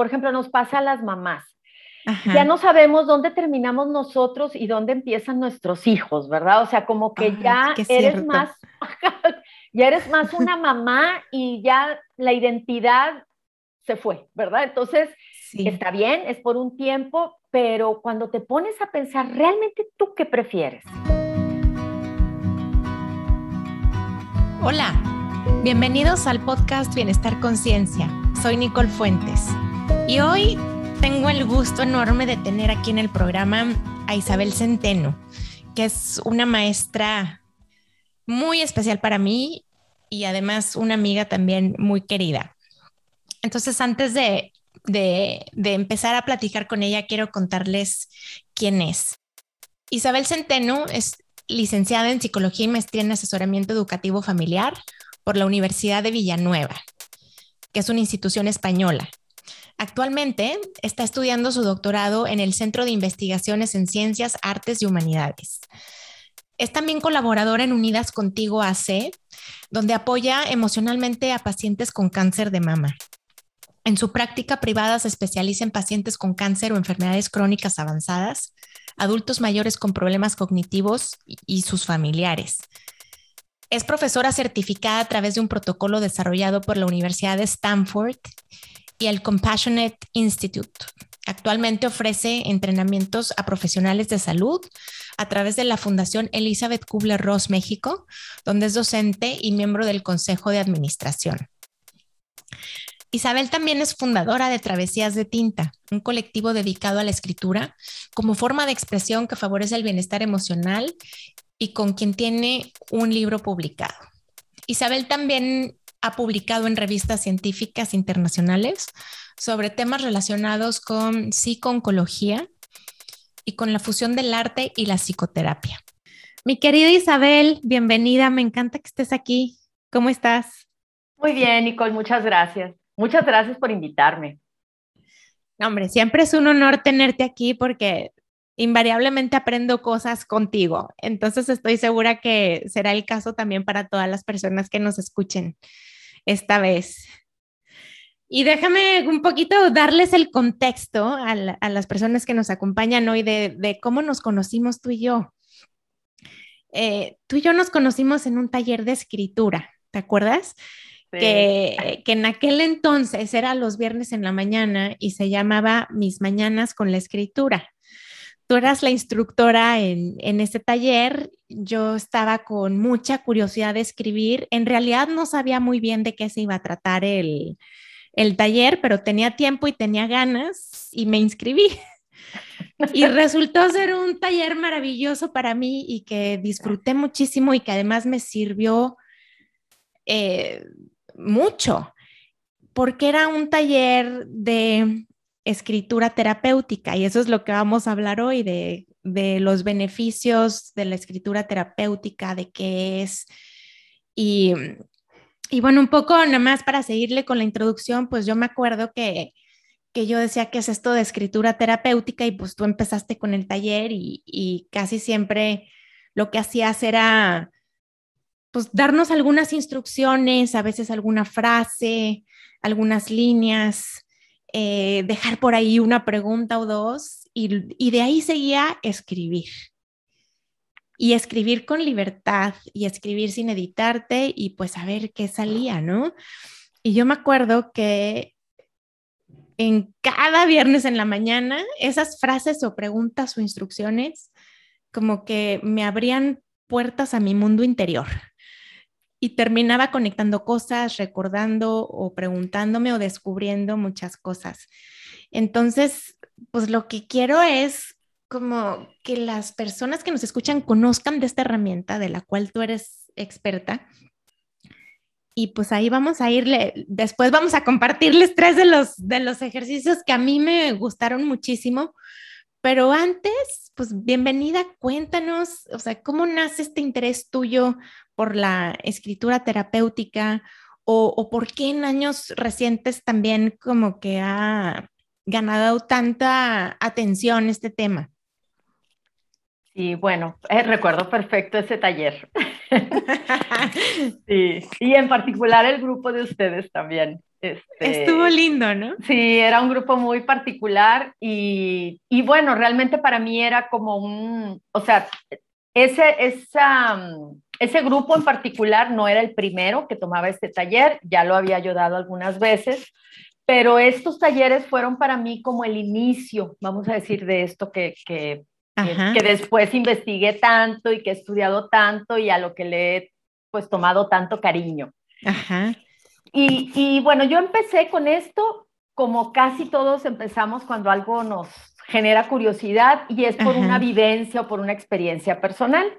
por ejemplo, nos pasa a las mamás. Ya no sabemos dónde terminamos nosotros y dónde empiezan nuestros hijos, ¿verdad? O sea, como que ya eres más, ya eres más una mamá y ya la identidad se fue, ¿verdad? Entonces, está bien, es por un tiempo, pero cuando te pones a pensar, ¿realmente tú qué prefieres? Hola, bienvenidos al podcast Bienestar Conciencia. Soy Nicole Fuentes y hoy tengo el gusto enorme de tener aquí en el programa a Isabel Centeno, que es una maestra muy especial para mí y además una amiga también muy querida. Entonces, antes de, de, empezar a platicar con ella, quiero contarles quién es. Isabel Centeno es licenciada en Psicología y Maestría en Asesoramiento Educativo Familiar por la Universidad de Villanueva, que es una institución española. Actualmente está estudiando su doctorado en el Centro de Investigaciones en Ciencias, Artes y Humanidades. Es también colaboradora en Unidas Contigo AC, donde apoya emocionalmente a pacientes con cáncer de mama. En su práctica privada se especializa en pacientes con cáncer o enfermedades crónicas avanzadas, adultos mayores con problemas cognitivos y sus familiares. Es profesora certificada a través de un protocolo desarrollado por la Universidad de Stanford y el Compassionate Institute. Actualmente ofrece entrenamientos a profesionales de salud a través de la Fundación Elizabeth Kubler-Ross México, donde es docente y miembro del Consejo de Administración. Isabel también es fundadora de Travesías de Tinta, un colectivo dedicado a la escritura como forma de expresión que favorece el bienestar emocional y con quien tiene un libro publicado. Isabel también ha publicado en revistas científicas internacionales sobre temas relacionados con psico-oncología y con la fusión del arte y la psicoterapia. Mi querida Isabel, bienvenida, me encanta que estés aquí. ¿Cómo estás? Muy bien, Nicole, muchas gracias. Muchas gracias por invitarme. hombre, siempre es un honor tenerte aquí porque invariablemente aprendo cosas contigo. Entonces estoy segura que será el caso también para todas las personas que nos escuchen esta vez. Y déjame un poquito darles el contexto a, las personas que nos acompañan hoy de, cómo nos conocimos tú y yo. Eh, tú y yo nos conocimos en un taller de escritura, ¿te acuerdas? que, en aquel entonces era los viernes en la mañana y se llamaba Mis Mañanas con la Escritura. Tú eras la instructora en, en este taller, yo estaba con mucha curiosidad de escribir, en realidad no sabía muy bien de qué se iba a tratar el, el taller, pero tenía tiempo y tenía ganas y me inscribí. Y resultó ser un taller maravilloso para mí y que disfruté muchísimo y que además me sirvió eh, mucho, porque era un taller de escritura terapéutica y eso es lo que vamos a hablar hoy de, los beneficios de la escritura terapéutica, de qué es. Y, y, bueno, un poco nada más para seguirle con la introducción, pues yo me acuerdo que, que yo decía que es esto de escritura terapéutica y pues tú empezaste con el taller y, y casi siempre lo que hacías era pues darnos algunas instrucciones, a veces alguna frase, algunas líneas, eh, dejar por ahí una pregunta o dos y, de ahí seguía escribir. Y escribir con libertad y escribir sin editarte y pues a ver qué salía, ¿no? Y yo me acuerdo que en cada viernes en la mañana, esas frases o preguntas o instrucciones como que me abrían puertas a mi mundo interior y terminaba conectando cosas, recordando o preguntándome o descubriendo muchas cosas. Entonces, pues lo que quiero es como que las personas que nos escuchan conozcan de esta herramienta de la cual tú eres experta. Y pues ahí vamos a irle, después vamos a compartirles tres de los, de los ejercicios que a mí me gustaron muchísimo. Pero antes, pues bienvenida, cuéntanos, o sea, ¿cómo nace este interés tuyo por la escritura terapéutica o, por qué en años recientes también como que ha ganado tanta atención este tema? Sí, bueno, eh, recuerdo perfecto ese taller. sí, y en particular el grupo de ustedes también. Este, Estuvo lindo, ¿no? Sí, era un grupo muy particular y, y, bueno, realmente para mí era como un, o sea, ese, esa, ese grupo en particular no era el primero que tomaba este taller, ya lo había ayudado algunas veces, pero estos talleres fueron para mí como el inicio, vamos a decir, de esto que, que, que, después investigué tanto y que he estudiado tanto y a lo que le he pues tomado tanto cariño. Ajá. Y, y bueno, yo empecé con esto como casi todos empezamos cuando algo nos genera curiosidad y es por una vivencia o por una experiencia personal.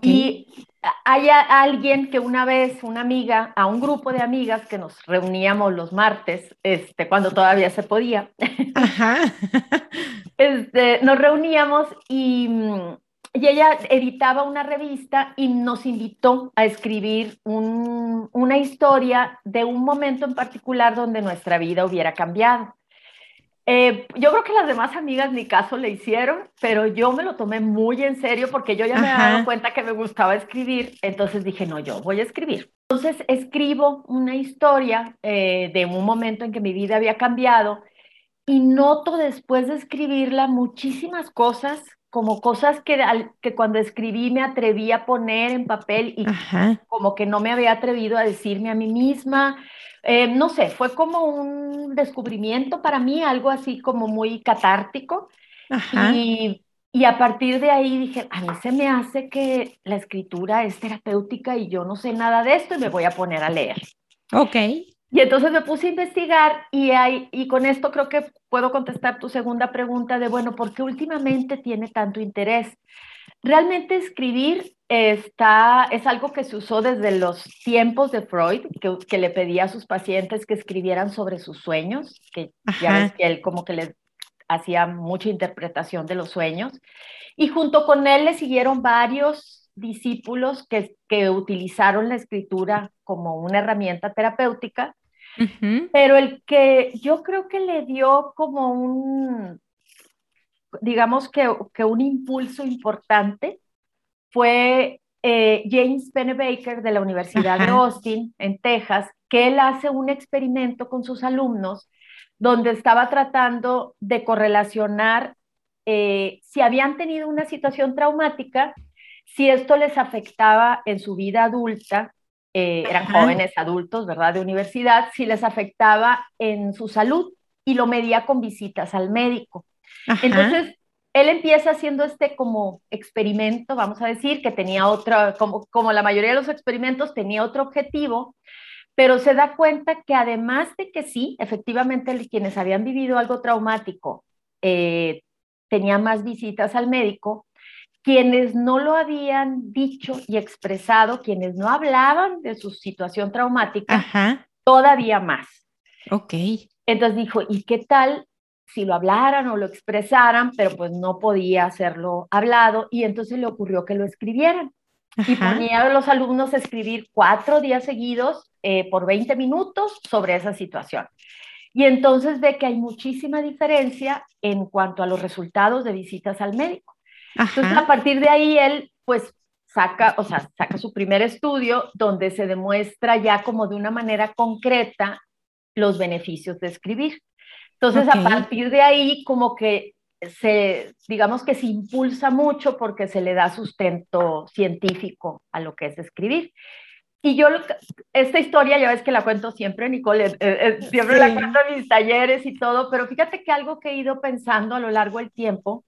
Y hay alguien que una vez, una amiga, a un grupo de amigas que nos reuníamos los martes, este, cuando todavía se podía, este, nos reuníamos y, y, ella editaba una revista y nos invitó a escribir un, una historia de un momento en particular donde nuestra vida hubiera cambiado. Eh, yo creo que las demás amigas ni caso le hicieron, pero yo me lo tomé muy en serio porque yo ya me había dado cuenta que me gustaba escribir, entonces dije, no, yo voy a escribir. Entonces escribo una historia eh, de un momento en que mi vida había cambiado y noto después de escribirla muchísimas cosas, como cosas que, que cuando escribí me atreví a poner en papel y como que no me había atrevido a decirme a mí misma eh, no sé, fue como un descubrimiento para mí, algo así como muy catártico. Y, y, a partir de ahí dije, a mí se me hace que la escritura es terapéutica y yo no sé nada de esto y me voy a poner a leer. Ok. Y entonces me puse a investigar y, hay, y con esto creo que puedo contestar tu segunda pregunta de, bueno, ¿por qué últimamente tiene tanto interés? Realmente escribir está, es algo que se usó desde los tiempos de Freud, que, le pedía a sus pacientes que escribieran sobre sus sueños, que ya ves que él como que les hacía mucha interpretación de los sueños. Y junto con él le siguieron varios discípulos que, que utilizaron la escritura como una herramienta terapéutica, pero el que yo creo que le dio como un, digamos que, que un impulso importante fue eh, James Pennebaker de la Universidad de Austin, en Texas, que él hace un experimento con sus alumnos donde estaba tratando de correlacionar eh, si habían tenido una situación traumática, si esto les afectaba en su vida adulta, eh, eran jóvenes adultos, ¿verdad? De universidad, si les afectaba en su salud y lo medía con visitas al médico. Entonces, él empieza haciendo este como experimento, vamos a decir, que tenía otra, como, como la mayoría de los experimentos, tenía otro objetivo, pero se da cuenta que además de que sí, efectivamente quienes habían vivido algo traumático eh, tenían más visitas al médico, quienes no lo habían dicho y expresado, quienes no hablaban de su situación traumática, todavía más. Ok. Entonces dijo, ¿y qué tal si lo hablaran o lo expresaran, pero pues no podía hacerlo hablado y entonces le ocurrió que lo escribieran. Y ponía a los alumnos a escribir cuatro días seguidos eh, por 20 minutos sobre esa situación. Y entonces ve que hay muchísima diferencia en cuanto a los resultados de visitas al médico. Entonces, a partir de ahí, él pues saca, o sea, saca su primer estudio donde se demuestra ya como de una manera concreta los beneficios de escribir. Entonces, a partir de ahí, como que se, digamos que se impulsa mucho porque se le da sustento científico a lo que es escribir. Y yo, esta historia ya ves que la cuento siempre, Nicole, eh, eh, siempre la cuento en mis talleres y todo, pero fíjate que algo que he ido pensando a lo largo del tiempo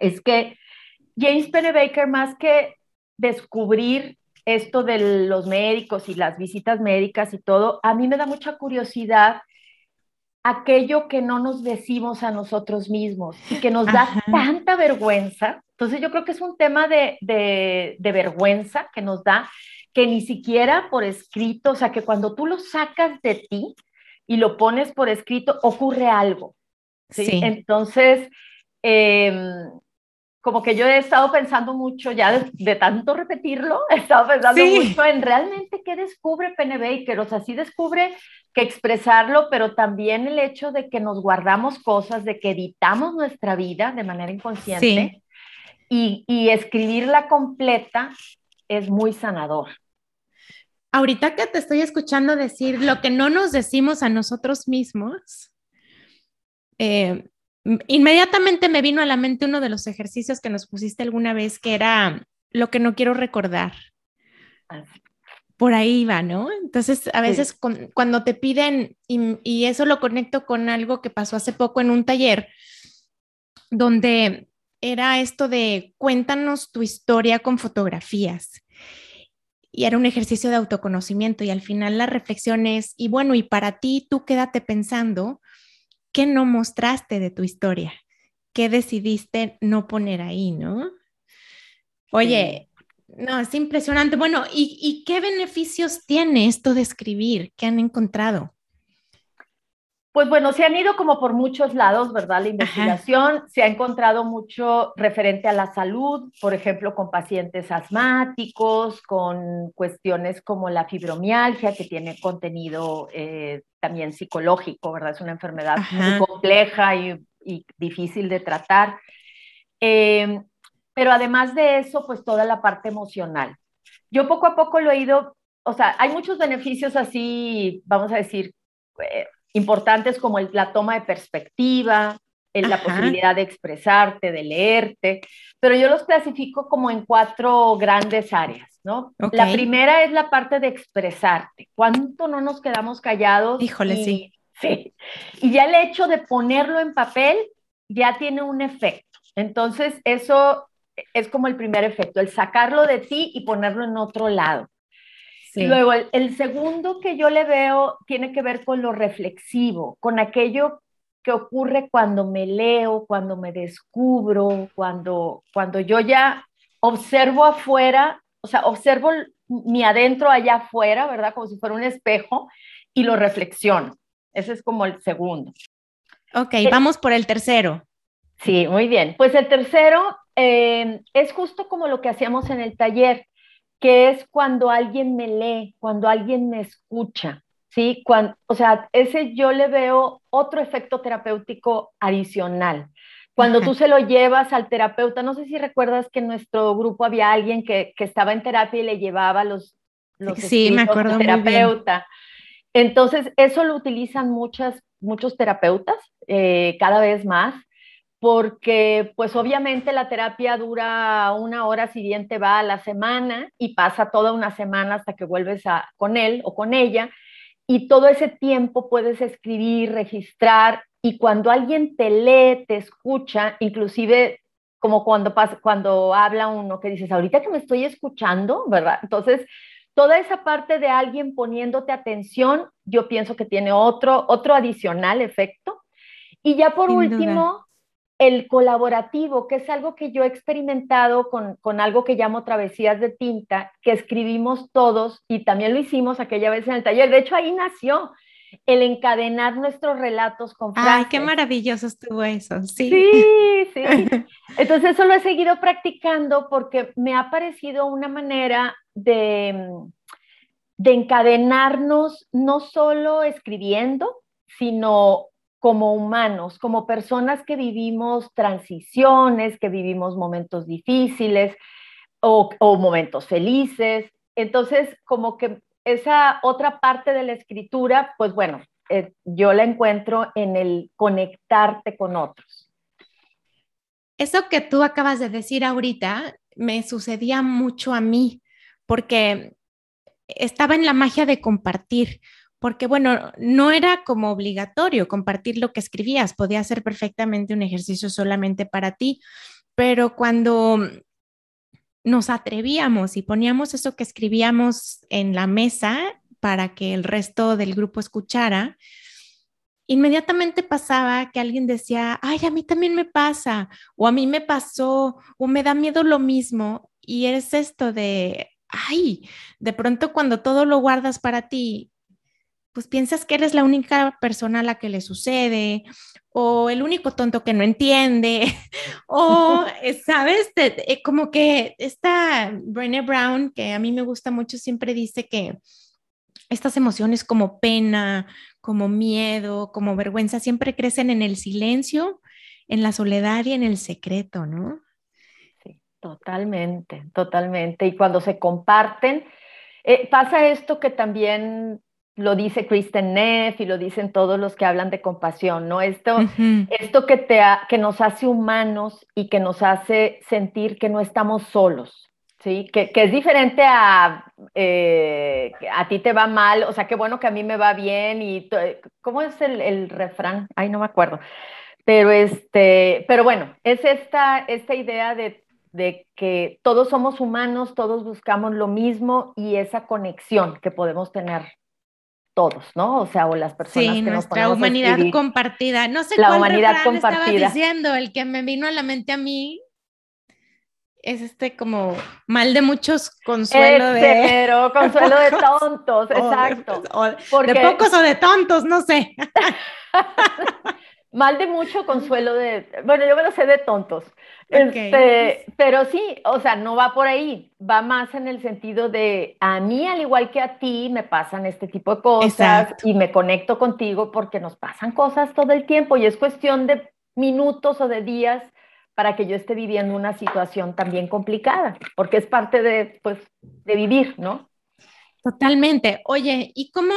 es que James Pennebaker, más que descubrir esto de los médicos y las visitas médicas y todo, a mí me da mucha curiosidad aquello que no nos decimos a nosotros mismos y que nos da tanta vergüenza. Entonces yo creo que es un tema de, de, vergüenza que nos da, que ni siquiera por escrito, o sea, que cuando tú lo sacas de ti y lo pones por escrito, ocurre algo. ¿sí? Entonces, em, como que yo he estado pensando mucho ya de, tanto repetirlo, he estado pensando mucho en realmente qué descubre Penny Baker, o sea, sí descubre que expresarlo, pero también el hecho de que nos guardamos cosas, de que editamos nuestra vida de manera inconsciente y, y escribirla completa es muy sanador. ahorita que te estoy escuchando decir lo que no nos decimos a nosotros mismos, eh, inmediatamente me vino a la mente uno de los ejercicios que nos pusiste alguna vez, que era lo que no quiero recordar. Por ahí va, ¿no? Entonces, a veces cuando te piden, y, y, eso lo conecto con algo que pasó hace poco en un taller, donde era esto de cuéntanos tu historia con fotografías. Y era un ejercicio de autoconocimiento y al final la reflexión es, y bueno, y para ti, tú quédate pensando ¿qué no mostraste de tu historia? ¿Qué decidiste no poner ahí, no? Oye, no, es impresionante. Bueno, ¿y, qué beneficios tiene esto de escribir? ¿Qué han encontrado? Pues bueno, se han ido como por muchos lados, ¿verdad? La investigación se ha encontrado mucho referente a la salud, por ejemplo, con pacientes asmáticos, con cuestiones como la fibromialgia, que tiene contenido eh, también psicológico, ¿verdad? Es una enfermedad muy compleja y, difícil de tratar. Eh, pero además de eso, pues toda la parte emocional. Yo poco a poco lo he ido, o sea, hay muchos beneficios así, vamos a decir, eh, importantes como la toma de perspectiva, la posibilidad de expresarte, de leerte, pero yo los clasifico como en cuatro grandes áreas, ¿no? La primera es la parte de expresarte. ¿Cuánto no nos quedamos callados? Híjole, sí. Sí. Y ya el hecho de ponerlo en papel ya tiene un efecto. Entonces, eso es como el primer efecto, el sacarlo de ti y ponerlo en otro lado. Luego, el, segundo que yo le veo tiene que ver con lo reflexivo, con aquello que ocurre cuando me leo, cuando me descubro, cuando, cuando yo ya observo afuera, o sea, observo mi adentro allá afuera, ¿verdad? Como si fuera un espejo y lo reflexiono. Ese es como el segundo. Ok, vamos por el tercero. Sí, muy bien. Pues el tercero eh, es justo como lo que hacíamos en el taller que es cuando alguien me lee, cuando alguien me escucha, ¿sí? Cuando, o sea, ese yo le veo otro efecto terapéutico adicional. Cuando tú se lo llevas al terapeuta, no sé si recuerdas que en nuestro grupo había alguien que, estaba en terapia y le llevaba los, los sí, me acuerdo terapeuta. Entonces, eso lo utilizan muchas, muchos terapeutas eh, cada vez más porque pues obviamente la terapia dura una hora siguiente va a la semana y pasa toda una semana hasta que vuelves a, con él o con ella y todo ese tiempo puedes escribir, registrar y cuando alguien te lee, te escucha, inclusive como cuando, pasa, cuando habla uno que dices, ahorita que me estoy escuchando, ¿verdad? Entonces, toda esa parte de alguien poniéndote atención, yo pienso que tiene otro, otro adicional efecto. Y ya por último, el colaborativo, que es algo que yo he experimentado con, algo que llamo travesías de tinta, que escribimos todos y también lo hicimos aquella vez en el taller. De hecho, ahí nació el encadenar nuestros relatos con frases. Ay, qué maravilloso estuvo eso, sí. Sí, sí. Entonces eso lo he seguido practicando porque me ha parecido una manera de, de encadenarnos no solo escribiendo, sino como humanos, como personas que vivimos transiciones, que vivimos momentos difíciles o, momentos felices. Entonces, como que esa otra parte de la escritura, pues bueno, eh, yo la encuentro en el conectarte con otros. Eso que tú acabas de decir ahorita me sucedía mucho a mí, porque estaba en la magia de compartir porque bueno, no era como obligatorio compartir lo que escribías, podía ser perfectamente un ejercicio solamente para ti, pero cuando nos atrevíamos y poníamos eso que escribíamos en la mesa para que el resto del grupo escuchara, inmediatamente pasaba que alguien decía, ay, a mí también me pasa, o a mí me pasó, o me da miedo lo mismo, y es esto de, ay, de pronto cuando todo lo guardas para ti, pues piensas que eres la única persona a la que le sucede o el único tonto que no entiende o, eh, ¿sabes? Eh, como que esta Brené Brown, que a mí me gusta mucho, siempre dice que estas emociones como pena, como miedo, como vergüenza, siempre crecen en el silencio, en la soledad y en el secreto, ¿no? Sí, totalmente, totalmente. Y cuando se comparten, Eh, pasa esto que también lo dice Kristen Neff y lo dicen todos los que hablan de compasión, ¿no? Esto, esto que, te que nos hace humanos y que nos hace sentir que no estamos solos, ¿sí? Que, que es diferente a eh, a ti te va mal, o sea, qué bueno que a mí me va bien y ¿cómo es el, el refrán? Ay, no me acuerdo. Pero, este, pero bueno, es esta, esta idea de, de que todos somos humanos, todos buscamos lo mismo y esa conexión que podemos tener todos, ¿no? O sea, o las personas sí, que nuestra humanidad compartida. No sé la cuál humanidad compartida. estaba diciendo, el que me vino a la mente a mí es este como mal de muchos consuelo de pero consuelo de tontos, exacto. De, pocos o de tontos, no sé. mal de mucho consuelo de, bueno, yo me lo sé de tontos. Este, pero sí, o sea, no va por ahí, va más en el sentido de a mí, al igual que a ti, me pasan este tipo de cosas y me conecto contigo porque nos pasan cosas todo el tiempo y es cuestión de minutos o de días para que yo esté viviendo una situación también complicada, porque es parte de, pues, de vivir, ¿no? Totalmente. Oye, ¿y cómo,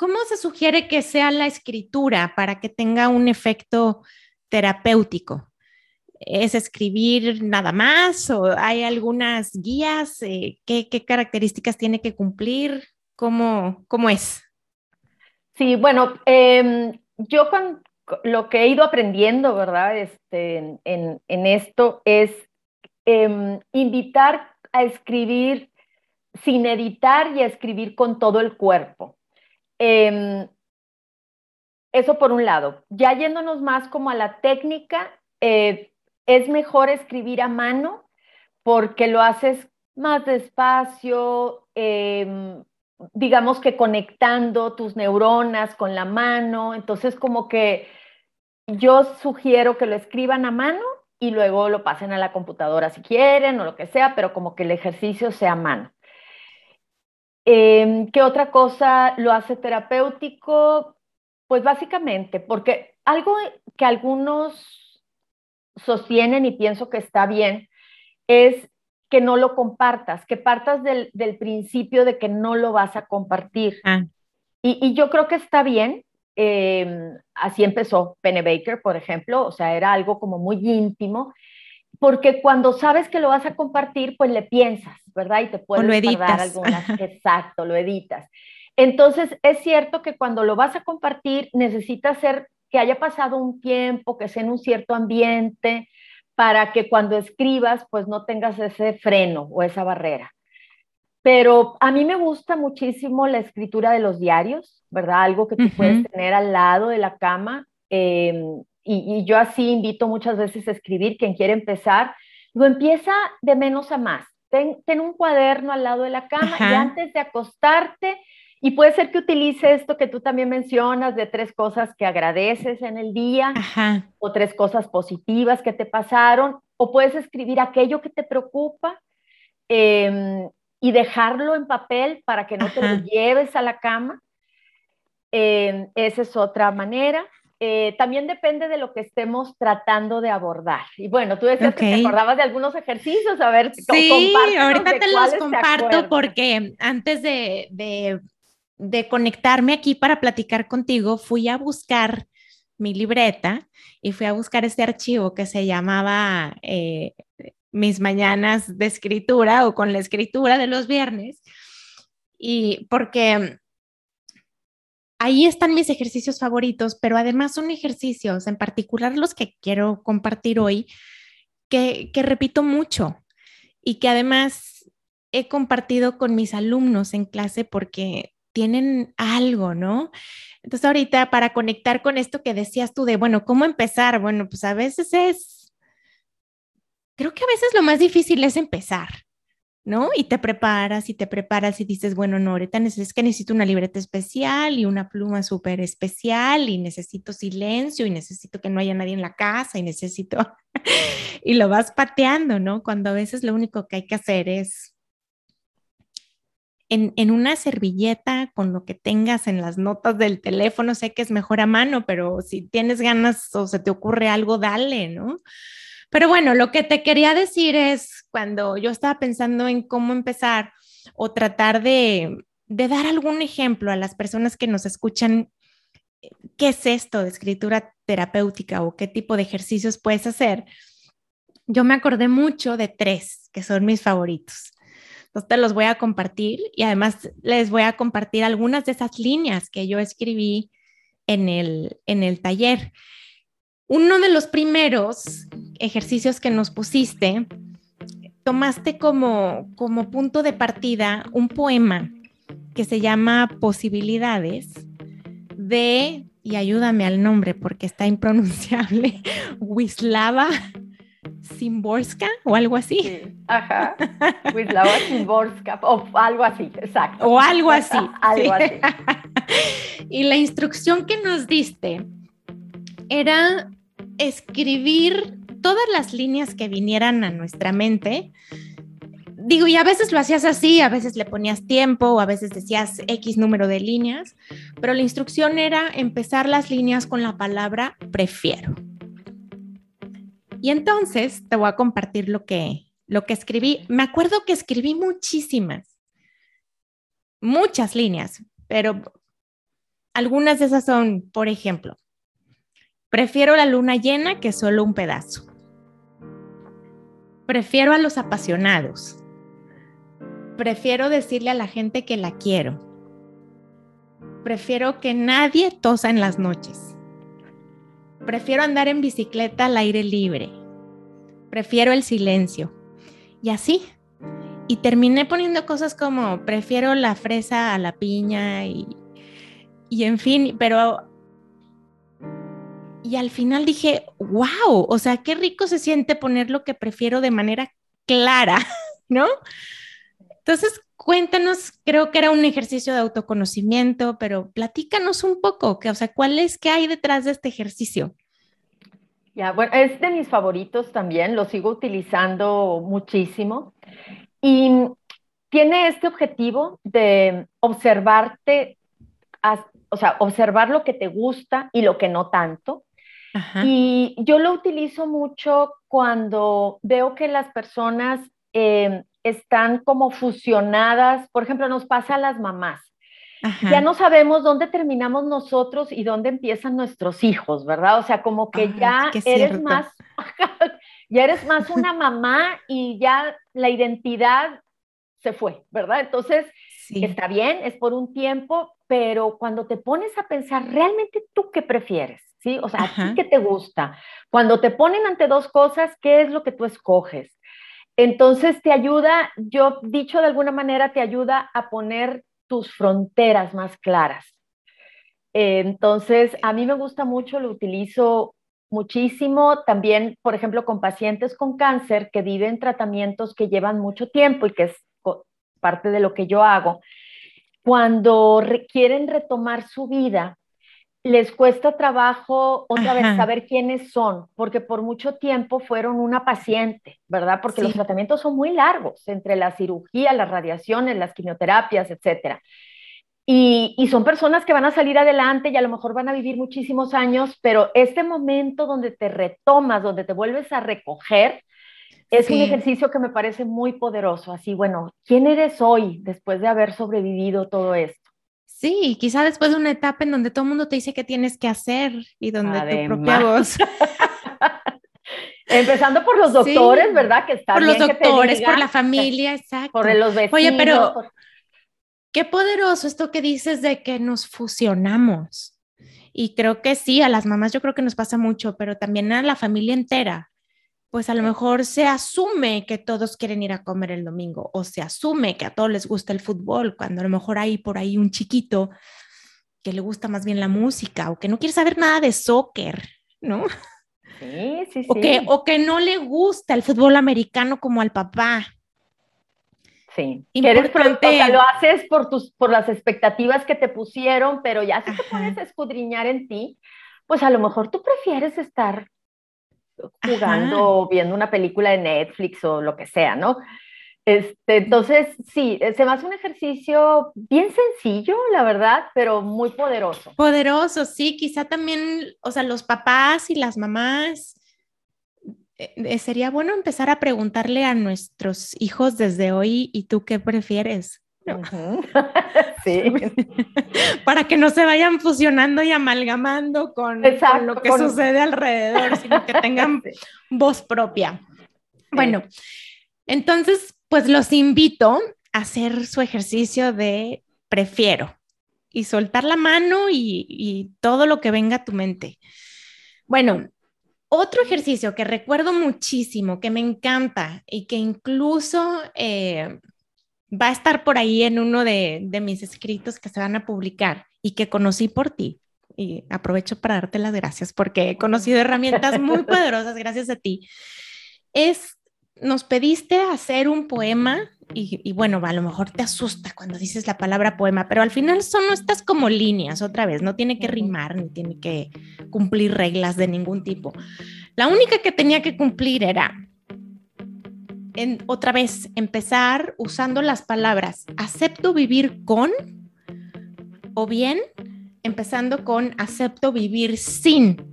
cómo se sugiere que sea la escritura para que tenga un efecto terapéutico? ¿Es escribir nada más o hay algunas guías? Eh, ¿qué, características tiene que cumplir? ¿Cómo, cómo es? Sí, bueno, em, yo con lo que he ido aprendiendo, ¿verdad? Este, en, esto es em, invitar a escribir sin editar y a escribir con todo el cuerpo. Em, eso por un lado. Ya yéndonos más como a la técnica, eh, es mejor escribir a mano porque lo haces más despacio, em, digamos que conectando tus neuronas con la mano. Entonces, como que yo sugiero que lo escriban a mano y luego lo pasen a la computadora si quieren o lo que sea, pero como que el ejercicio sea a mano. Em, ¿Qué otra cosa lo hace terapéutico? Pues básicamente, porque algo que algunos sostienen y pienso que está bien, es que no lo compartas, que partas del, principio de que no lo vas a compartir. Ah. Y, yo creo que está bien. Em, así empezó Penny Baker, por ejemplo, o sea, era algo como muy íntimo, porque cuando sabes que lo vas a compartir, pues le piensas, ¿verdad? Y te puedes lo algunas. Exacto, lo editas. Entonces, es cierto que cuando lo vas a compartir, necesitas ser que haya pasado un tiempo, que sea en un cierto ambiente, para que cuando escribas, pues no tengas ese freno o esa barrera. Pero a mí me gusta muchísimo la escritura de los diarios, ¿verdad? Algo que tú puedes tener al lado de la cama. Em, y, yo así invito muchas veces a escribir, quien quiere empezar, lo empieza de menos a más. Ten, un cuaderno al lado de la cama y antes de acostarte, y puede ser que utilice esto que tú también mencionas de tres cosas que agradeces en el día o tres cosas positivas que te pasaron, o puedes escribir aquello que te preocupa em, y dejarlo en papel para que no te lo lleves a la cama. Em, esa es otra manera. Eh, también depende de lo que estemos tratando de abordar. Y bueno, tú decías que te acordabas de algunos ejercicios, a ver, sí, ahorita te los comparto porque antes de, de conectarme aquí para platicar contigo, fui a buscar mi libreta y fui a buscar este archivo que se llamaba eh, Mis mañanas de escritura o con la escritura de los viernes. Y porque ahí están mis ejercicios favoritos, pero además son ejercicios, en particular los que quiero compartir hoy, que, repito mucho y que además he compartido con mis alumnos en clase porque tienen algo, ¿no? Entonces ahorita para conectar con esto que decías tú de, bueno, ¿cómo empezar? Bueno, pues a veces es, creo que a veces lo más difícil es empezar, ¿no? Y te preparas y te preparas y dices, bueno, no, ahorita es que necesito una libreta especial y una pluma súper especial y necesito silencio y necesito que no haya nadie en la casa y necesito, y lo vas pateando, ¿no? Cuando a veces lo único que hay que hacer es en, una servilleta con lo que tengas en las notas del teléfono, sé que es mejor a mano, pero si tienes ganas o se te ocurre algo, dale, ¿no? Pero bueno, lo que te quería decir es, cuando yo estaba pensando en cómo empezar, o tratar de, dar algún ejemplo a las personas que nos escuchan, qué es esto de escritura terapéutica o qué tipo de ejercicios puedes hacer, yo me acordé mucho de tres que son mis favoritos. Entonces te los voy a compartir y además les voy a compartir algunas de esas líneas que yo escribí en el, en el taller. Uno de los primeros ejercicios que nos pusiste, tomaste como, como punto de partida un poema que se llama Posibilidades de, y ayúdame al nombre porque está impronunciable, Wislava Simborska o algo así. ajá. Wislava Simborska o algo así, exacto. O algo así. algo así. y la instrucción que nos diste era escribir todas las líneas que vinieran a nuestra mente. Digo, y a veces lo hacías así, a veces le ponías tiempo o a veces decías X número de líneas, pero la instrucción era empezar las líneas con la palabra prefiero. Y entonces te voy a compartir lo que, lo que escribí. Me acuerdo que escribí muchísimas, muchas líneas, pero algunas de esas son, por ejemplo, prefiero la luna llena que solo un pedazo. Prefiero a los apasionados. Prefiero decirle a la gente que la quiero. Prefiero que nadie tosa en las noches. Prefiero andar en bicicleta al aire libre. Prefiero el silencio. Y así. Y terminé poniendo cosas como prefiero la fresa a la piña y, y en fin, pero... Y al final dije, wow, o sea, qué rico se siente poner lo que prefiero de manera clara, ¿no? Entonces, cuéntanos, creo que era un ejercicio de autoconocimiento, pero platícanos un poco, que, o sea, ¿cuál es que hay detrás de este ejercicio? Ya, bueno, es de mis favoritos también, lo sigo utilizando muchísimo y tiene este objetivo de observarte, o sea, observar lo que te gusta y lo que no tanto. Y yo lo utilizo mucho cuando veo que las personas eh, están como fusionadas, por ejemplo, nos pasa a las mamás. Ya no sabemos dónde terminamos nosotros y dónde empiezan nuestros hijos, ¿verdad? O sea, como que ya eres más, ya eres más una mamá y ya la identidad se fue, ¿verdad? Entonces, está bien, es por un tiempo, pero cuando te pones a pensar, ¿realmente tú qué prefieres? ¿Sí? O sea, ¿a ti qué te gusta? Cuando te ponen ante dos cosas, ¿qué es lo que tú escoges? Entonces te ayuda, yo dicho de alguna manera, te ayuda a poner tus fronteras más claras. Entonces, a mí me gusta mucho, lo utilizo muchísimo también, por ejemplo, con pacientes con cáncer que viven tratamientos que llevan mucho tiempo y que es parte de lo que yo hago. Cuando quieren retomar su vida, les cuesta trabajo otra vez saber quiénes son, porque por mucho tiempo fueron una paciente, ¿verdad? Porque los tratamientos son muy largos, entre la cirugía, las radiaciones, las quimioterapias, etcétera. Y, y, son personas que van a salir adelante y a lo mejor van a vivir muchísimos años, pero este momento donde te retomas, donde te vuelves a recoger, es un ejercicio que me parece muy poderoso. Así, bueno, ¿quién eres hoy después de haber sobrevivido todo esto? Sí, quizá después de una etapa en donde todo el mundo te dice qué tienes que hacer y donde tu propia voz. Empezando por los doctores, ¿verdad? Que está por los doctores, por la familia, exacto. Por los vecinos. Oye, pero qué poderoso esto que dices de que nos fusionamos. Y creo que sí, a las mamás yo creo que nos pasa mucho, pero también a la familia entera pues a lo mejor se asume que todos quieren ir a comer el domingo o se asume que a todos les gusta el fútbol, cuando a lo mejor hay por ahí un chiquito que le gusta más bien la música o que no quiere saber nada de soccer, ¿no? Sí, sí, sí. O que, o que no le gusta el fútbol americano como al papá. Sí. Importante. o sea, lo haces por, tus, por las expectativas que te pusieron, pero ya si te a escudriñar en ti, pues a lo mejor tú prefieres estar jugando o viendo una película de Netflix o lo que sea, ¿no? Este, entonces, sí, eh, se me hace un ejercicio bien sencillo, la verdad, pero muy poderoso. Poderoso, sí, quizá también, o sea, los papás y las mamás eh, sería bueno empezar a preguntarle a nuestros hijos desde hoy, ¿y tú qué prefieres? sí. Para que no se vayan fusionando y amalgamando con, lo que sucede alrededor, sino que tengan voz propia. Bueno, entonces, pues los invito a hacer su ejercicio de prefiero y soltar la mano y, y todo lo que venga a tu mente. Bueno, otro ejercicio que recuerdo muchísimo, que me encanta y que incluso eh, va a estar por ahí en uno de, mis escritos que se van a publicar y que conocí por ti. Y aprovecho para darte las gracias porque he conocido herramientas muy poderosas gracias a ti. Es, nos pediste hacer un poema y, bueno, a lo mejor te asusta cuando dices la palabra poema, pero al final son estas como líneas, otra vez, no tiene que rimar ni tiene que cumplir reglas de ningún tipo. La única que tenía que cumplir era, en, otra vez, empezar usando las palabras acepto vivir con o bien empezando con acepto vivir sin.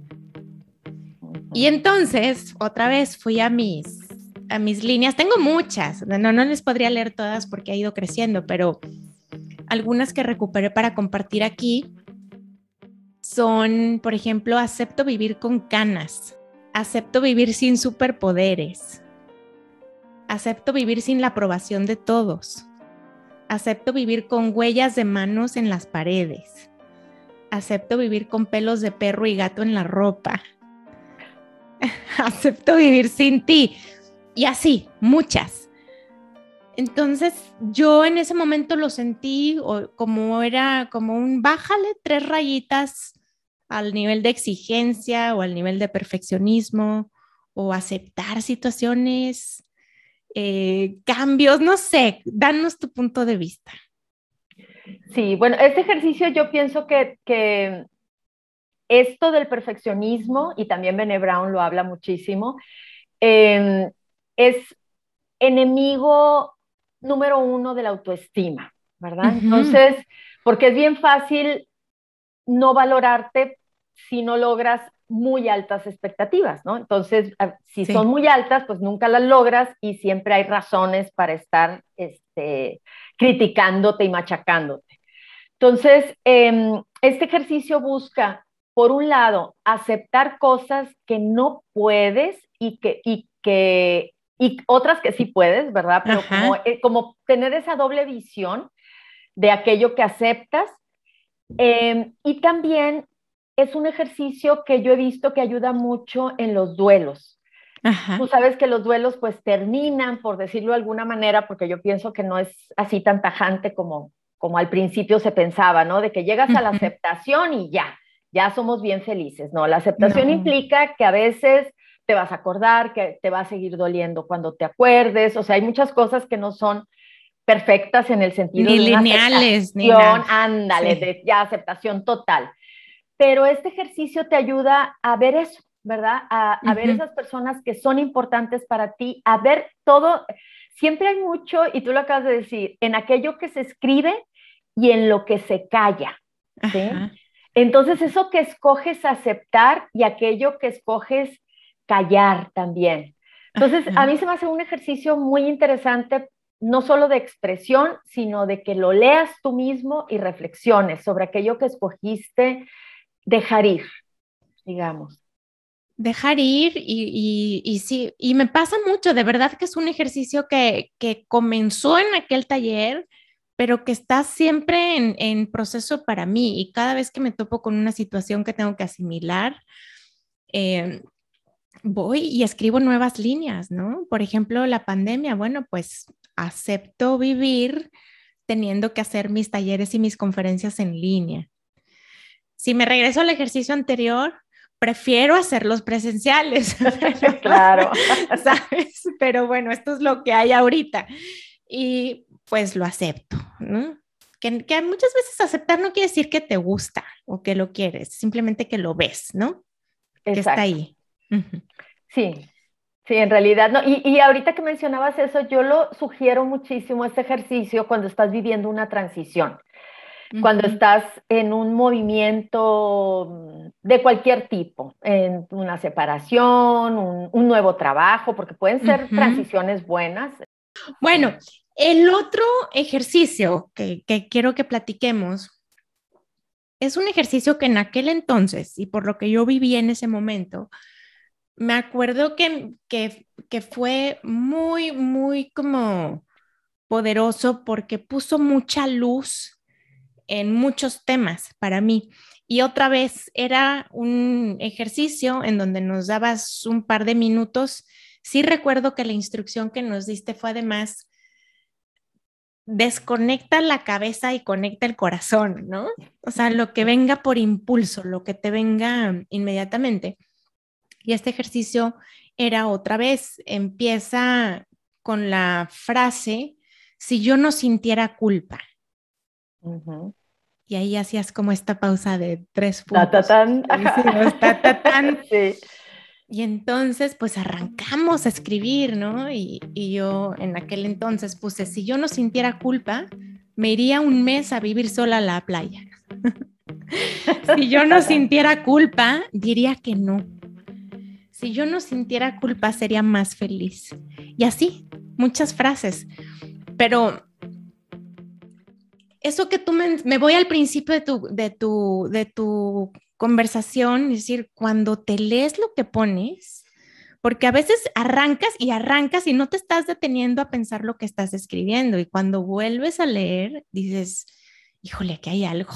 Y entonces, otra vez fui a mis a mis líneas. Tengo muchas, no, no les podría leer todas porque ha ido creciendo, pero algunas que recuperé para compartir aquí son, por ejemplo, acepto vivir con canas, acepto vivir sin superpoderes, acepto vivir sin la aprobación de todos, acepto vivir con huellas de manos en las paredes, acepto vivir con pelos de perro y gato en la ropa, acepto vivir sin ti. Y así, muchas. Entonces yo en ese momento lo sentí como era como un bájale tres rayitas al nivel de exigencia o al nivel de perfeccionismo o aceptar situaciones, eh, cambios, no sé, danos tu punto de vista. Sí, bueno, este ejercicio yo pienso que, que esto del perfeccionismo, y también Bene Brown lo habla muchísimo, eh, es enemigo número uno de la autoestima, ¿verdad? Entonces, porque es bien fácil no valorarte si no logras muy altas expectativas, ¿no? Entonces, si son muy altas, pues nunca las logras y siempre hay razones para estar este, criticándote y machacándote. Entonces, em, este ejercicio busca, por un lado, aceptar cosas que no puedes y que, y que y otras que sí puedes, ¿verdad? Pero eh, como, tener esa doble visión de aquello que aceptas. Em, y también es un ejercicio que yo he visto que ayuda mucho en los duelos. Tú sabes que los duelos pues terminan, por decirlo de alguna manera, porque yo pienso que no es así tan tajante como, como al principio se pensaba, ¿no? De que llegas a la aceptación y ya, ya somos bien felices, ¿no? La aceptación implica que a veces te vas a acordar, que te va a seguir doliendo cuando te acuerdes, o sea, hay muchas cosas que no son perfectas en el sentido ni de lineales, ni ándale, de ya aceptación total. Pero este ejercicio te ayuda a ver eso, ¿verdad? A, ver esas personas que son importantes para ti, a ver todo. Siempre hay mucho, y tú lo acabas de decir, en aquello que se escribe y en lo que se calla. ¿sí? Entonces, eso que escoges aceptar y aquello que escoges callar también. Entonces, a mí se me hace un ejercicio muy interesante, no solo de expresión, sino de que lo leas tú mismo y reflexiones sobre aquello que escogiste dejar ir, digamos. Dejar ir y, y, sí, y me pasa mucho, de verdad que es un ejercicio que, que comenzó en aquel taller, pero que está siempre en, en, proceso para mí y cada vez que me topo con una situación que tengo que asimilar, eh, voy y escribo nuevas líneas, ¿no? Por ejemplo, la pandemia, bueno, pues acepto vivir teniendo que hacer mis talleres y mis conferencias en línea. Si me regreso al ejercicio anterior, prefiero hacerlos presenciales. claro. ¿Sabes? Pero bueno, esto es lo que hay ahorita. Y pues lo acepto, ¿no? Que, muchas veces aceptar no quiere decir que te gusta o que lo quieres, simplemente que lo ves, ¿no? Que está ahí. Sí, sí, en realidad no. Y, y, ahorita que mencionabas eso, yo lo sugiero muchísimo este ejercicio cuando estás viviendo una transición. Cuando estás en un movimiento de cualquier tipo, en una separación, un, nuevo trabajo, porque pueden ser transiciones buenas. Bueno, el otro ejercicio que, quiero que platiquemos es un ejercicio que en aquel entonces y por lo que yo viví en ese momento, me acuerdo que, que, que fue muy, muy como poderoso porque puso mucha luz en muchos temas para mí. Y otra vez era un ejercicio en donde nos dabas un par de minutos. Sí recuerdo que la instrucción que nos diste fue además desconecta la cabeza y conecta el corazón, ¿no? O sea, lo que venga por impulso, lo que te venga inmediatamente. Y este ejercicio era otra vez, empieza con la frase, si yo no sintiera culpa. Y ahí hacías como esta pausa de tres puntos. Y entonces, pues arrancamos a escribir, ¿no? Y, y, yo en aquel entonces puse, si yo no sintiera culpa, me iría un mes a vivir sola a la playa. si yo no sintiera culpa, diría que no. Si yo no sintiera culpa, sería más feliz. Y así, muchas frases. Pero eso que tú me, voy al principio de tu, de tu, de tu conversación, es decir, cuando te lees lo que pones, porque a veces arrancas y arrancas y no te estás deteniendo a pensar lo que estás escribiendo y cuando vuelves a leer dices, híjole, aquí hay algo.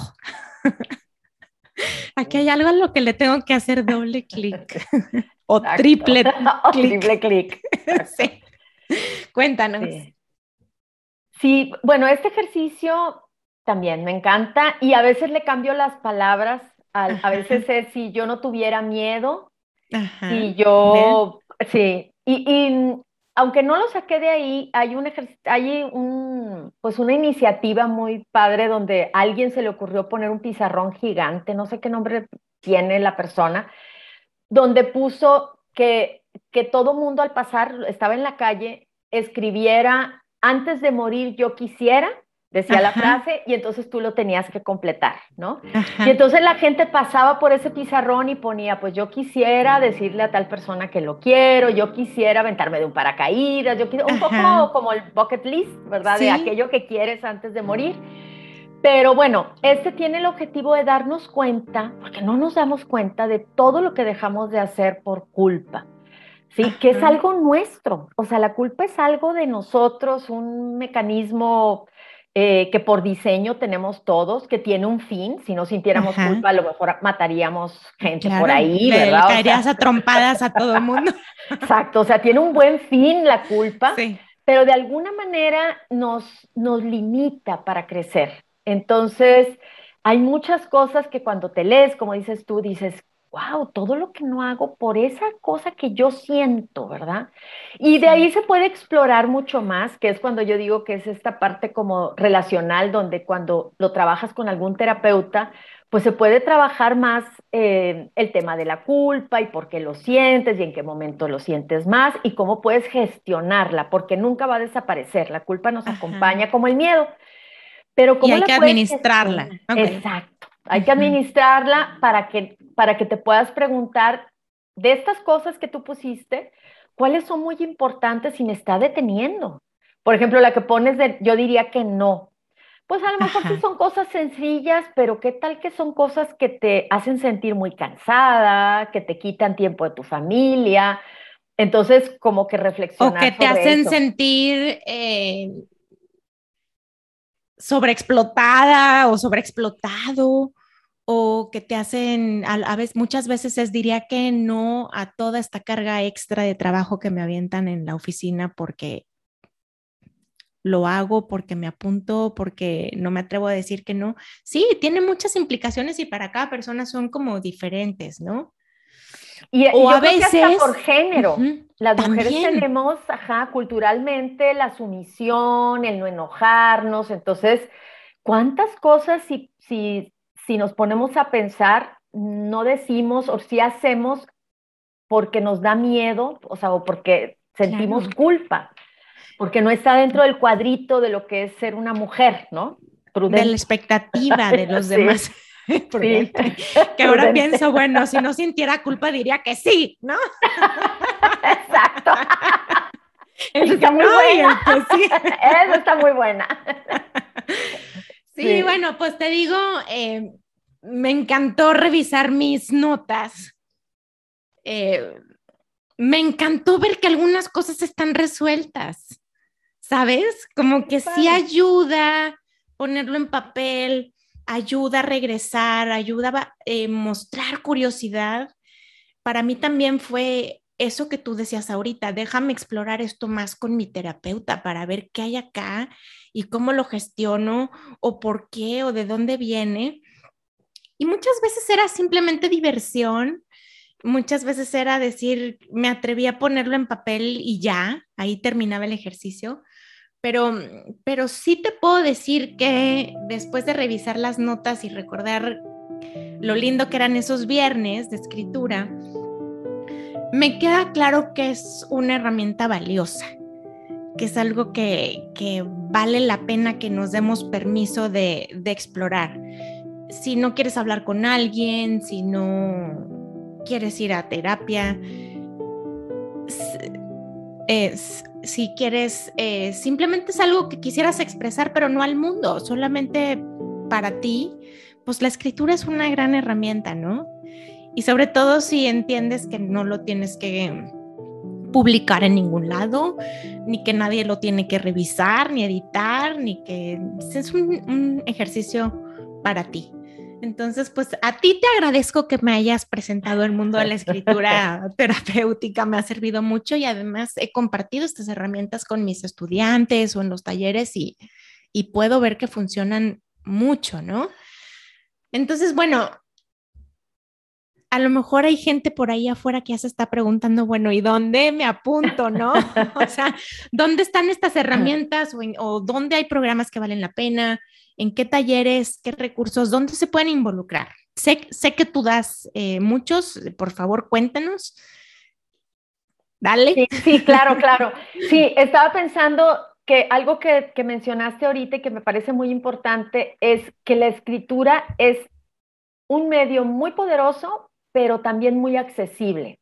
aquí hay algo a lo que le tengo que hacer doble clic o triple clic. sí. Cuéntanos. sí, bueno, este ejercicio también me encanta. Y a veces le cambio las palabras, a, veces es si yo no tuviera miedo, si yo, sí, y, aunque no lo saqué de ahí, hay un hay un, pues una iniciativa muy padre donde a alguien se le ocurrió poner un pizarrón gigante, no sé qué nombre tiene la persona, donde puso que, que todo mundo al pasar, estaba en la calle, escribiera, antes de morir yo quisiera, decía la frase, y entonces tú lo tenías que completar, ¿no? Y entonces la gente pasaba por ese pizarrón y ponía, pues yo quisiera decirle a tal persona que lo quiero, yo quisiera aventarme de un paracaídas, yo quisiera, un poco como el bucket list, ¿verdad? De aquello que quieres antes de morir. Pero bueno, este tiene el objetivo de darnos cuenta, porque no nos damos cuenta de todo lo que dejamos de hacer por culpa. Sí, que es algo nuestro. O sea, la culpa es algo de nosotros, un mecanismo eh, que por diseño tenemos todos, que tiene un fin. Si no sintiéramos culpa, a lo mejor mataríamos gente por ahí, ¿verdad? Caerías a trompadas a todo el mundo. Exacto, o sea, tiene un buen fin la culpa, pero de alguna manera nos, nos limita para crecer. Entonces, hay muchas cosas que cuando te lees, como dices tú, dices, wow, todo lo que no hago por esa cosa que yo siento, ¿verdad? Y de ahí se puede explorar mucho más, que es cuando yo digo que es esta parte como relacional, donde cuando lo trabajas con algún terapeuta, pues se puede trabajar más eh, el tema de la culpa y por qué lo sientes y en qué momento lo sientes más y cómo puedes gestionarla, porque nunca va a desaparecer. La culpa nos acompaña como el miedo. Pero ¿cómo y hay que administrarla. Exacto. Hay que administrarla para que, para que te puedas preguntar de estas cosas que tú pusiste, cuáles son muy importantes y me está deteniendo. Por ejemplo, la que pones de, yo diría que no. Pues a lo mejor sí son cosas sencillas, pero ¿qué tal que son cosas que te hacen sentir muy cansada, que te quitan tiempo de tu familia? Entonces, como que reflexionar. O que te hacen sentir eh, sobreexplotada o sobreexplotado o que te hacen, a, veces, muchas veces es, diría que no a toda esta carga extra de trabajo que me avientan en la oficina porque lo hago, porque me apunto, porque no me atrevo a decir que no. Sí, tiene muchas implicaciones y para cada persona son como diferentes, ¿no? Y, o a veces por género. Las mujeres tenemos, ajá, culturalmente la sumisión, el no enojarnos. Entonces, ¿cuántas cosas si, si, si nos ponemos a pensar no decimos o si hacemos porque nos da miedo, o sea, o porque sentimos culpa, porque no está dentro del cuadrito de lo que es ser una mujer, ¿no? de la expectativa de los demás. Que ahora pienso, bueno, si no sintiera culpa diría que sí, ¿no? Exacto. Eso está muy buena. Eso está muy buena. Sí, bueno, pues te digo, eh, me encantó revisar mis notas. Eh, me encantó ver que algunas cosas están resueltas, ¿sabes? Como que sí ayuda ponerlo en papel, ayuda a regresar, ayuda a eh, mostrar curiosidad. Para mí también fue eso que tú decías ahorita, déjame explorar esto más con mi terapeuta para ver qué hay acá y cómo lo gestiono o por qué o de dónde viene. Y muchas veces era simplemente diversión, muchas veces era decir, me atreví a ponerlo en papel y ya, ahí terminaba el ejercicio. Pero, pero sí te puedo decir que después de revisar las notas y recordar lo lindo que eran esos viernes de escritura, me queda claro que es una herramienta valiosa, que es algo que, vale la pena que nos demos permiso de, explorar. Si no quieres hablar con alguien, si no quieres ir a terapia, si quieres, eh, simplemente es algo que quisieras expresar, pero no al mundo, solamente para ti, pues la escritura es una gran herramienta, ¿no? Y sobre todo si entiendes que no lo tienes que publicar en ningún lado, ni que nadie lo tiene que revisar, ni editar, ni que es un, ejercicio para ti. Entonces, pues a ti te agradezco que me hayas presentado el mundo de la escritura terapéutica, me ha servido mucho y además he compartido estas herramientas con mis estudiantes o en los talleres y, y puedo ver que funcionan mucho, ¿no? Entonces, bueno, a lo mejor hay gente por ahí afuera que ya se está preguntando, bueno, ¿y dónde me apunto, no? o sea, ¿dónde están estas herramientas o, dónde hay programas que valen la pena? ¿En qué talleres, qué recursos, dónde se pueden involucrar? Sé, sé que tú das eh, muchos, por favor, cuéntanos. Dale. Sí, sí, claro, claro. Sí, estaba pensando que algo que, que mencionaste ahorita y que me parece muy importante es que la escritura es un medio muy poderoso pero también muy accesible.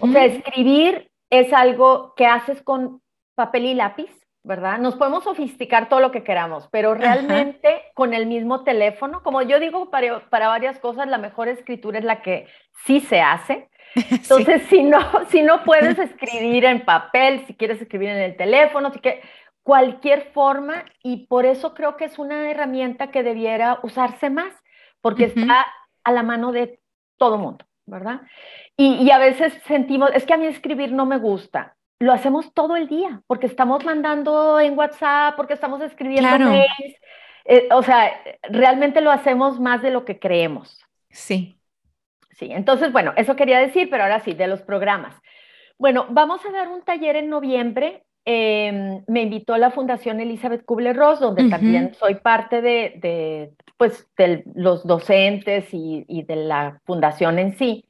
O sea, escribir es algo que haces con papel y lápiz, ¿verdad? Nos podemos sofisticar todo lo que queramos, pero realmente con el mismo teléfono, como yo digo para, para, varias cosas, la mejor escritura es la que sí se hace. Entonces, si, no, si no puedes escribir en papel, si quieres escribir en el teléfono, si que cualquier forma, y por eso creo que es una herramienta que debiera usarse más, porque está a la mano de todo mundo, ¿verdad? Y, a veces sentimos, es que a mí escribir no me gusta. Lo hacemos todo el día, porque estamos mandando en WhatsApp, porque estamos escribiendo mails. Eh, o sea, realmente lo hacemos más de lo que creemos. Sí. Sí, entonces, bueno, eso quería decir, pero ahora sí, de los programas. Bueno, vamos a dar un taller en noviembre. Em, me invitó la Fundación Elizabeth Kubler-Ross, donde también soy parte de, pues, de los docentes y, de la fundación en sí.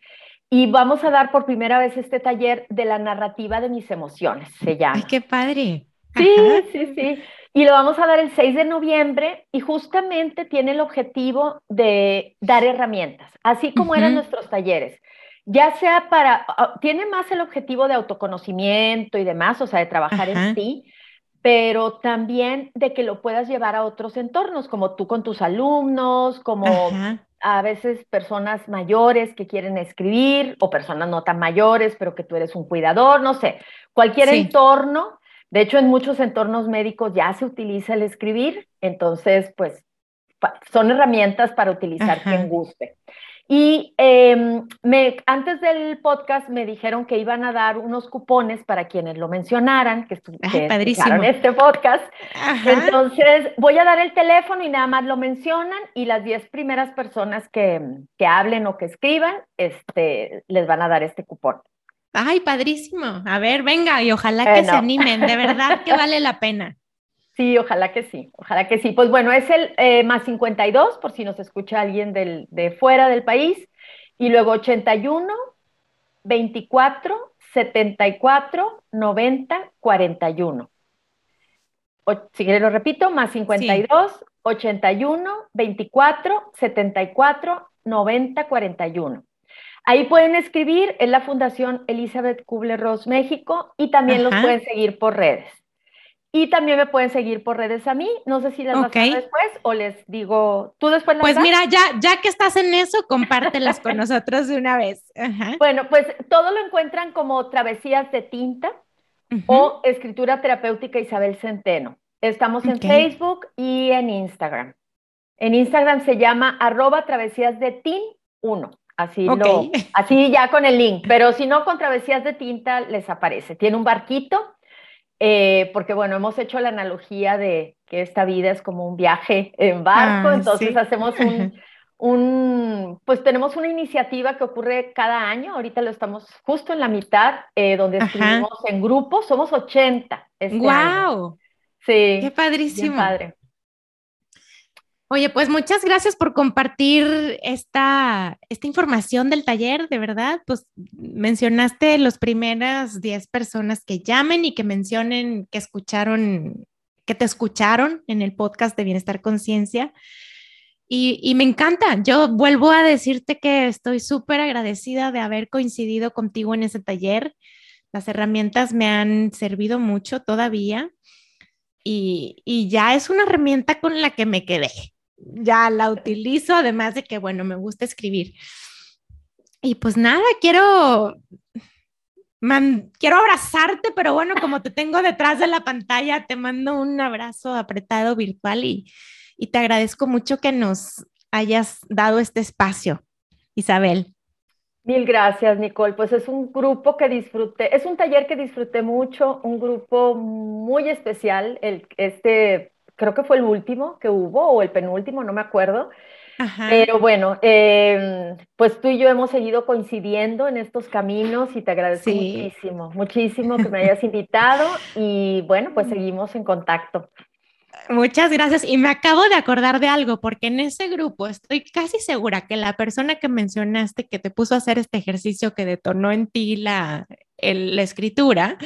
Y vamos a dar por primera vez este taller de la narrativa de mis emociones, se llama. ¡Ay, qué padre! Sí, sí, sí. Y lo vamos a dar el 6 de noviembre y justamente tiene el objetivo de dar herramientas, así como eran nuestros talleres. Ya sea para, ah, tiene más el objetivo de autoconocimiento y demás, o sea, de trabajar en ti, pero también de que lo puedas llevar a otros entornos, como tú con tus alumnos, como a veces personas mayores que quieren escribir o personas no tan mayores, pero que tú eres un cuidador, no sé, cualquier entorno. De hecho, en muchos entornos médicos ya se utiliza el escribir, entonces, pues, son herramientas para utilizar quien guste. Y em, me, antes del podcast me dijeron que iban a dar unos cupones para quienes lo mencionaran, que, en este podcast. Entonces, voy a dar el teléfono y nada más lo mencionan y las 10 primeras personas que, que, hablen o que escriban, este, les van a dar este cupón. Ay, padrísimo. A ver, venga, y ojalá que se animen, de verdad que vale la pena. Sí, ojalá que sí, ojalá que sí. Pues bueno, es el eh, más 52, por si nos escucha alguien del, de fuera del país, y luego 81, 24, 74, 90, 41. O, si quiere lo repito, más 52, 81 24 74 90 41. Ahí pueden escribir, en la Fundación Elizabeth Kubler-Ross México y también los pueden seguir por redes. Y también me pueden seguir por redes a mí. No sé si las vas a después o les digo, tú después las Pues mira, ya, ya que estás en eso, compártelas con nosotros de una vez. Bueno, pues todo lo encuentran como Travesías de Tinta o Escritura Terapéutica Isabel Centeno. Estamos en Facebook y en Instagram. En Instagram se llama arroba travesías de tin 1. Así, lo, así ya con el link. Pero si no, con travesías de tinta les aparece. Tiene un barquito eh, porque bueno, hemos hecho la analogía de que esta vida es como un viaje en barco, ah, entonces hacemos un, pues tenemos una iniciativa que ocurre cada año, ahorita lo estamos justo en la mitad, eh, donde escribimos en grupo, somos 80. Este ¡Wow! Sí. ¡Qué padrísimo! Padre. Oye, pues muchas gracias por compartir esta, esta información del taller, de verdad. Pues mencionaste las primeras 10 personas que llamen y que mencionen que escucharon, que te escucharon en el podcast de Bienestar Conciencia. Y, y, me encanta. Yo vuelvo a decirte que estoy súper agradecida de haber coincidido contigo en ese taller. Las herramientas me han servido mucho todavía y, y ya es una herramienta con la que me quedé ya la utilizo, además de que, bueno, me gusta escribir. Y pues nada, quiero, quiero abrazarte, pero bueno, como te tengo detrás de la pantalla, te mando un abrazo apretado virtual y, y te agradezco mucho que nos hayas dado este espacio, Isabel. Mil gracias, Nicole. Pues es un grupo que disfruté, es un taller que disfruté mucho, un grupo muy especial. El, este creo que fue el último que hubo o el penúltimo, no me acuerdo. Pero bueno, em, pues tú y yo hemos seguido coincidiendo en estos caminos y te agradezco muchísimo, muchísimo que me hayas invitado y bueno, pues seguimos en contacto. Muchas gracias. Y me acabo de acordar de algo, porque en ese grupo estoy casi segura que la persona que mencionaste que te puso a hacer este ejercicio que detonó en ti la, la escritura,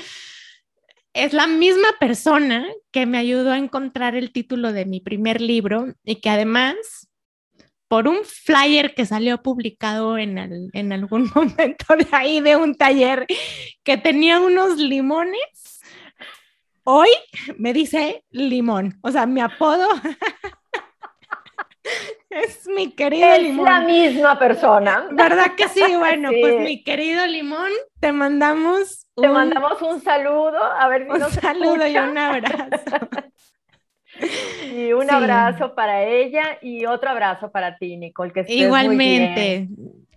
es la misma persona que me ayudó a encontrar el título de mi primer libro y que además, por un flyer que salió publicado en, algún momento de ahí de un taller que tenía unos limones, hoy me dice limón, o sea, mi apodo es mi querido Limón. Es la misma persona. ¿Verdad que sí? Bueno, pues mi querido Limón, te mandamos te mandamos un saludo, a ver si un saludo y un abrazo. y un abrazo para ella y otro abrazo para ti, Nicole. Que Igualmente.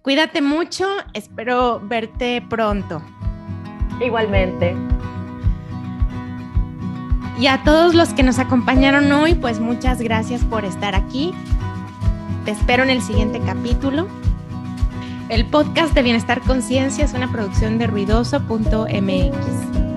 Cuídate mucho, espero verte pronto. Igualmente. Y a todos los que nos acompañaron hoy, pues muchas gracias por estar aquí. Te espero en el siguiente capítulo. El podcast de Bienestar Conciencia es una producción de ruidoso.mx.